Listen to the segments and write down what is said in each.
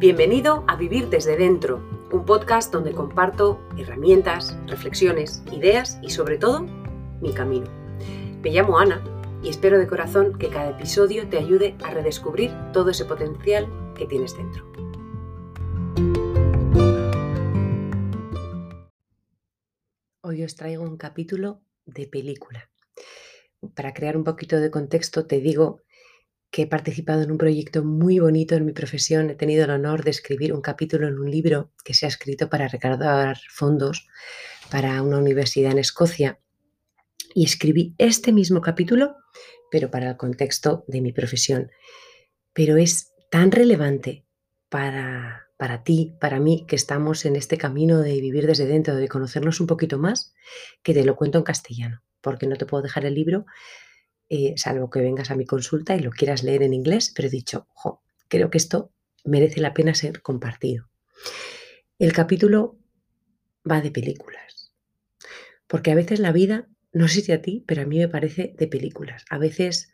Bienvenido a Vivir desde Dentro, un podcast donde comparto herramientas, reflexiones, ideas y sobre todo mi camino. Me llamo Ana y espero de corazón que cada episodio te ayude a redescubrir todo ese potencial que tienes dentro. Hoy os traigo un capítulo de película. Para crear un poquito de contexto te digo que he participado en un proyecto muy bonito en mi profesión. He tenido el honor de escribir un capítulo en un libro que se ha escrito para recaudar fondos para una universidad en Escocia. Y escribí este mismo capítulo, pero para el contexto de mi profesión. Pero es tan relevante para, para ti, para mí, que estamos en este camino de vivir desde dentro, de conocernos un poquito más, que te lo cuento en castellano, porque no te puedo dejar el libro eh, salvo que vengas a mi consulta y lo quieras leer en inglés, pero he dicho, creo que esto merece la pena ser compartido. El capítulo va de películas, porque a veces la vida, no sé si a ti, pero a mí me parece de películas. A veces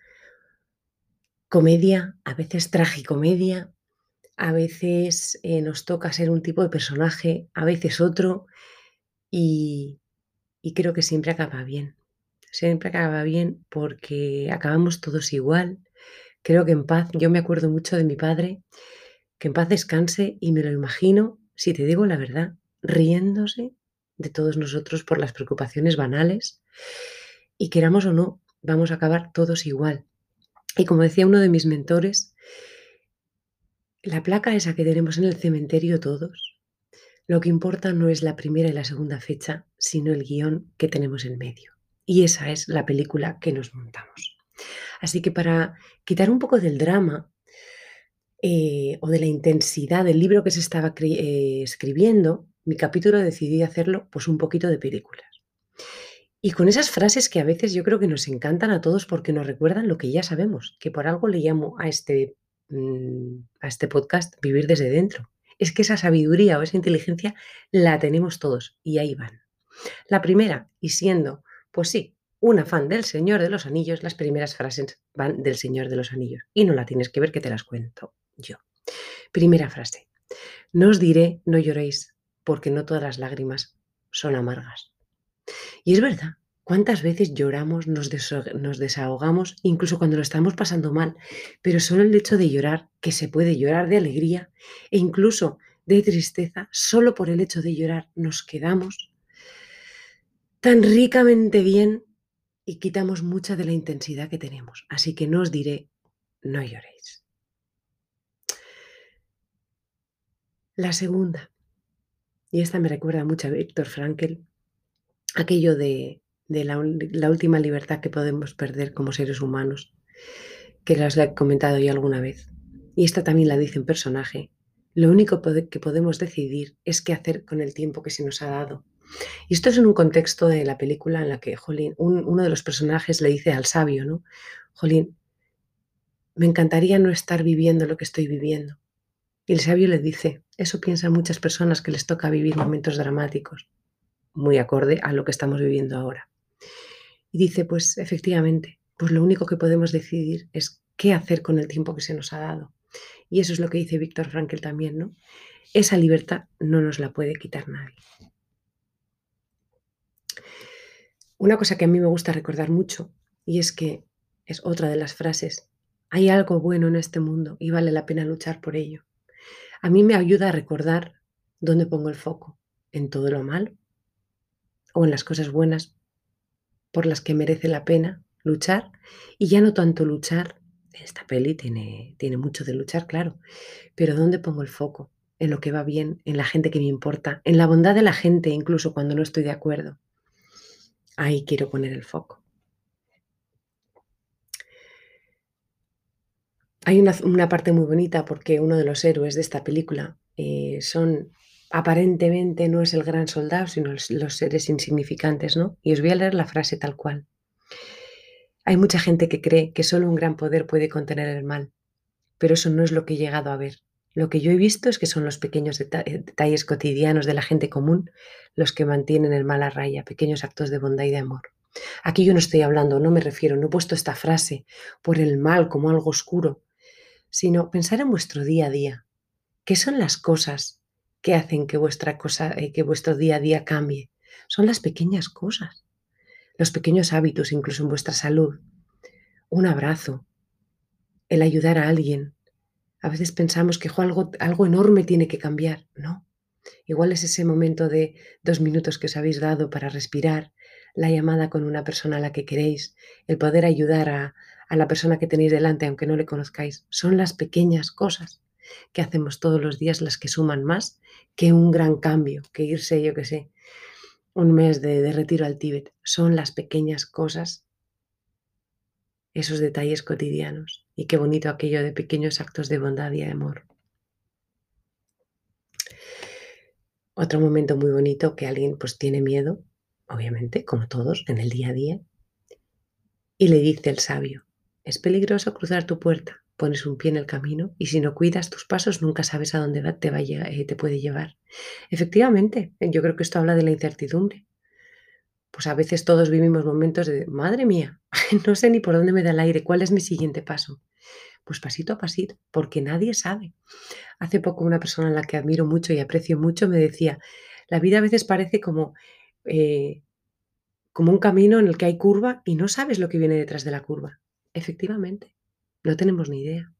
comedia, a veces tragicomedia, a veces eh, nos toca ser un tipo de personaje, a veces otro, y creo que siempre acaba bien siempre acaba bien porque acabamos todos igual. Creo que en paz, yo me acuerdo mucho de mi padre, que en paz descanse y me lo imagino, si te digo la verdad, riéndose de todos nosotros por las preocupaciones banales y queramos o no, vamos a acabar todos igual. Y como decía uno de mis mentores, la placa esa que tenemos en el cementerio todos, lo que importa no es la primera y la segunda fecha, sino el guion que tenemos en medio. Y esa es la película que nos montamos. Así que para quitar un poco del drama eh, o de la intensidad del libro que se estaba eh, escribiendo, mi capítulo decidí hacerlo pues un poquito de películas. Y con esas frases que a veces yo creo que nos encantan a todos porque nos recuerdan lo que ya sabemos, que por algo le llamo a este, mm, a este podcast Vivir desde dentro. Es que esa sabiduría o esa inteligencia la tenemos todos y ahí van. La primera, y siendo pues sí, una fan del Señor de los Anillos, las primeras frases van del Señor de los Anillos. Y no la tienes que ver que te las cuento yo. Primera frase. No os diré, no lloréis, porque no todas las lágrimas son amargas. Y es verdad, ¿cuántas veces lloramos, nos, nos desahogamos, incluso cuando lo estamos pasando mal? Pero solo el hecho de llorar, que se puede llorar de alegría e incluso de tristeza, solo por el hecho de llorar nos quedamos tan ricamente bien y quitamos mucha de la intensidad que tenemos. Así que no os diré, no lloréis. La segunda, y esta me recuerda mucho a Víctor Frankel, aquello de, la, la, última libertad que podemos perder como seres humanos, que las he comentado ya alguna vez. Y esta también la dice un personaje. Lo único que podemos decidir es qué hacer con el tiempo que se nos ha dado y esto es en un contexto de la película en la que, Jolín, uno de los personajes le dice al sabio, ¿no? Jolín, me encantaría no estar viviendo lo que estoy viviendo. Y el sabio le dice, eso piensan muchas personas que les toca vivir momentos dramáticos, muy acorde a lo que estamos viviendo ahora. Y dice, pues efectivamente, pues lo único que podemos decidir es qué hacer con el tiempo que se nos ha dado. Y eso es lo que dice Víctor Frankel también, ¿no? Esa libertad no nos la puede quitar nadie. Una cosa que a mí me gusta recordar mucho, y es que es otra de las frases, hay algo bueno en este mundo y vale la pena luchar por ello. A mí me ayuda a recordar dónde pongo el foco, en todo lo malo o en las cosas buenas por las que merece la pena luchar y ya no tanto luchar, esta peli tiene, tiene mucho de luchar, claro, pero dónde pongo el foco, en lo que va bien, en la gente que me importa, en la bondad de la gente incluso cuando no estoy de acuerdo. Ahí quiero poner el foco. Hay una, parte muy bonita porque uno de los héroes de esta película eh, son, aparentemente no es el gran soldado, sino los seres insignificantes, ¿no? Y os voy a leer la frase tal cual. Hay mucha gente que cree que solo un gran poder puede contener el mal, pero eso no es lo que he llegado a ver. Lo que yo he visto es que son los pequeños eh, detalles cotidianos de la gente común los que mantienen el mal a raya, pequeños actos de bondad y de amor. Aquí yo no estoy hablando, no me refiero, no he puesto esta frase por el mal como algo oscuro, sino pensar en vuestro día a día, ¿Qué son las cosas que hacen que, vuestra cosa, eh, que vuestro día a día cambie? Son las pequeñas cosas, los pequeños hábitos, incluso en vuestra salud. Un abrazo, el ayudar a alguien. A veces pensamos que algo, algo enorme tiene que cambiar. No. Igual es ese momento de dos minutos que os habéis dado para respirar, la llamada con una persona a la que queréis, el poder ayudar a, a la persona que tenéis delante, aunque no le conozcáis. Son las pequeñas cosas que hacemos todos los días las que suman más que un gran cambio, que irse, yo que sé, un mes de, de retiro al Tíbet. Son las pequeñas cosas, esos detalles cotidianos. Y qué bonito aquello de pequeños actos de bondad y de amor. Otro momento muy bonito que alguien pues tiene miedo, obviamente, como todos, en el día a día, y le dice el sabio, es peligroso cruzar tu puerta, pones un pie en el camino y si no cuidas tus pasos nunca sabes a dónde te, va, eh, te puede llevar. Efectivamente, yo creo que esto habla de la incertidumbre. Pues a veces todos vivimos momentos de, madre mía, no sé ni por dónde me da el aire, cuál es mi siguiente paso. Pues pasito a pasito, porque nadie sabe. Hace poco una persona a la que admiro mucho y aprecio mucho me decía, la vida a veces parece como, eh, como un camino en el que hay curva y no sabes lo que viene detrás de la curva. Efectivamente, no tenemos ni idea.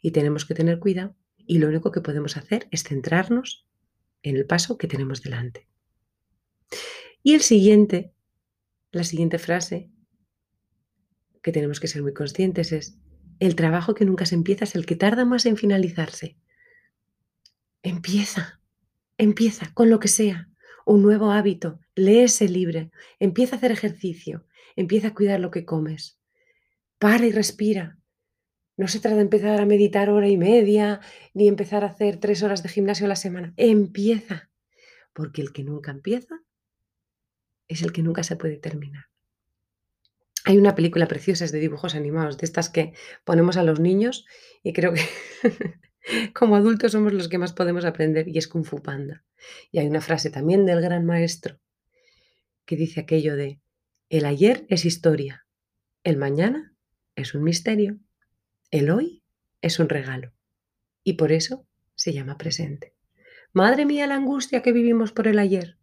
Y tenemos que tener cuidado y lo único que podemos hacer es centrarnos en el paso que tenemos delante. Y el siguiente, la siguiente frase que tenemos que ser muy conscientes es, el trabajo que nunca se empieza es el que tarda más en finalizarse. Empieza, empieza con lo que sea, un nuevo hábito, léese libre, empieza a hacer ejercicio, empieza a cuidar lo que comes, para y respira. No se trata de empezar a meditar hora y media, ni empezar a hacer tres horas de gimnasio a la semana. Empieza. Porque el que nunca empieza es el que nunca se puede terminar. Hay una película preciosa de dibujos animados, de estas que ponemos a los niños y creo que como adultos somos los que más podemos aprender y es Kung Fu Panda. Y hay una frase también del gran maestro que dice aquello de, el ayer es historia, el mañana es un misterio. El hoy es un regalo. Y por eso se llama presente. Madre mía la angustia que vivimos por el ayer.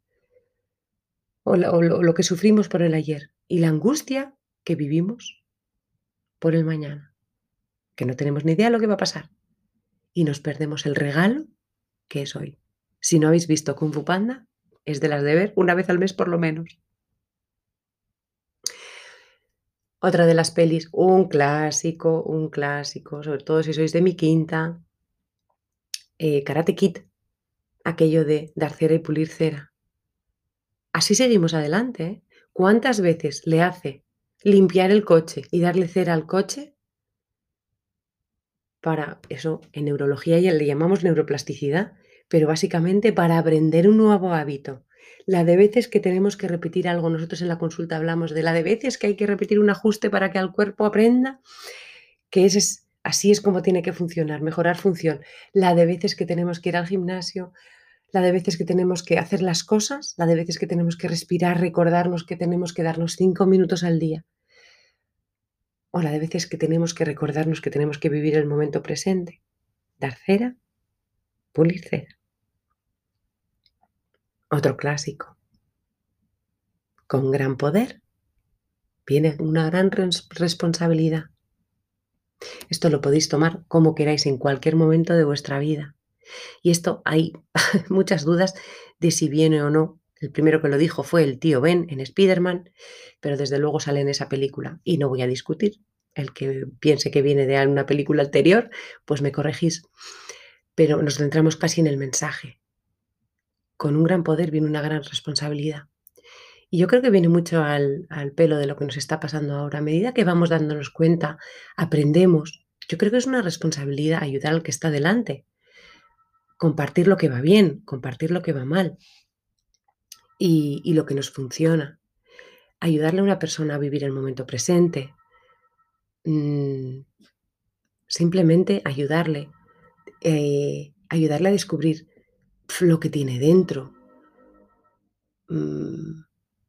O, lo, que sufrimos por el ayer. Y la angustia que vivimos por el mañana. Que no tenemos ni idea de lo que va a pasar. Y nos perdemos el regalo que es hoy. Si no habéis visto Kung Fu Panda, es de las de ver una vez al mes por lo menos. Otra de las pelis, un clásico, un clásico, sobre todo si sois de mi quinta, eh, Karate Kid, aquello de dar cera y pulir cera. Así seguimos adelante. ¿eh? ¿Cuántas veces le hace limpiar el coche y darle cera al coche? Para eso, en neurología ya le llamamos neuroplasticidad, pero básicamente para aprender un nuevo hábito la de veces que tenemos que repetir algo, nosotros en la consulta hablamos de la de veces que hay que repetir un ajuste para que el cuerpo aprenda, que es, así es como tiene que funcionar, mejorar función. La de veces que tenemos que ir al gimnasio, la de veces que tenemos que hacer las cosas, la de veces que tenemos que respirar, recordarnos que tenemos que darnos cinco minutos al día. O la de veces que tenemos que recordarnos que tenemos que vivir el momento presente. Dar cera, pulir cera. Otro clásico. Con gran poder viene una gran responsabilidad. Esto lo podéis tomar como queráis en cualquier momento de vuestra vida. Y esto hay muchas dudas de si viene o no. El primero que lo dijo fue el tío Ben en Spider-Man, pero desde luego sale en esa película y no voy a discutir. El que piense que viene de una película anterior, pues me corregís. Pero nos centramos casi en el mensaje con un gran poder viene una gran responsabilidad. Y yo creo que viene mucho al, pelo de lo que nos está pasando ahora. A medida que vamos dándonos cuenta, aprendemos. Yo creo que es una responsabilidad ayudar al que está delante. Compartir lo que va bien, compartir lo que va mal y, lo que nos funciona. Ayudarle a una persona a vivir el momento presente. Mm, simplemente ayudarle. Eh, ayudarle a descubrir lo que tiene dentro, mm,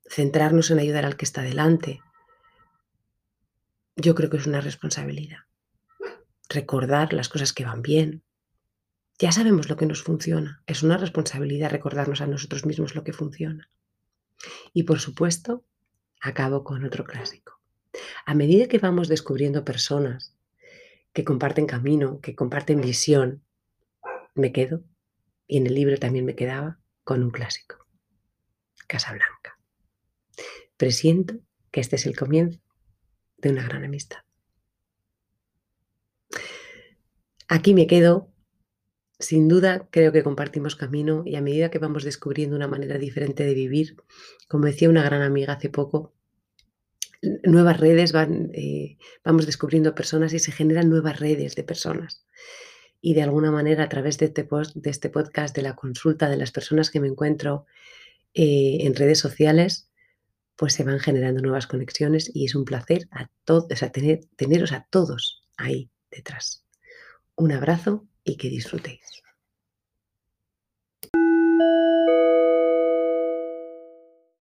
centrarnos en ayudar al que está delante. Yo creo que es una responsabilidad. Recordar las cosas que van bien, Ya sabemos lo que nos funciona. Es una responsabilidad recordarnos a nosotros mismos lo que funciona. Y por supuesto, acabo con otro clásico. A medida que vamos descubriendo personas que comparten camino, que comparten visión, me quedo, y en el libro también me quedaba, con un clásico. Casablanca. Presiento que este es el comienzo de una gran amistad. Aquí me quedo. Sin duda, creo que compartimos camino y a medida que vamos descubriendo una manera diferente de vivir, como decía una gran amiga hace poco, nuevas redes van, eh, vamos descubriendo personas y se generan nuevas redes de personas. Y de alguna manera, a través de este, este podcast, de la consulta de las personas que me encuentro eh, en redes sociales, pues se van generando nuevas conexiones y es un placer a tener, teneros a todos ahí detrás. Un abrazo y que disfrutéis.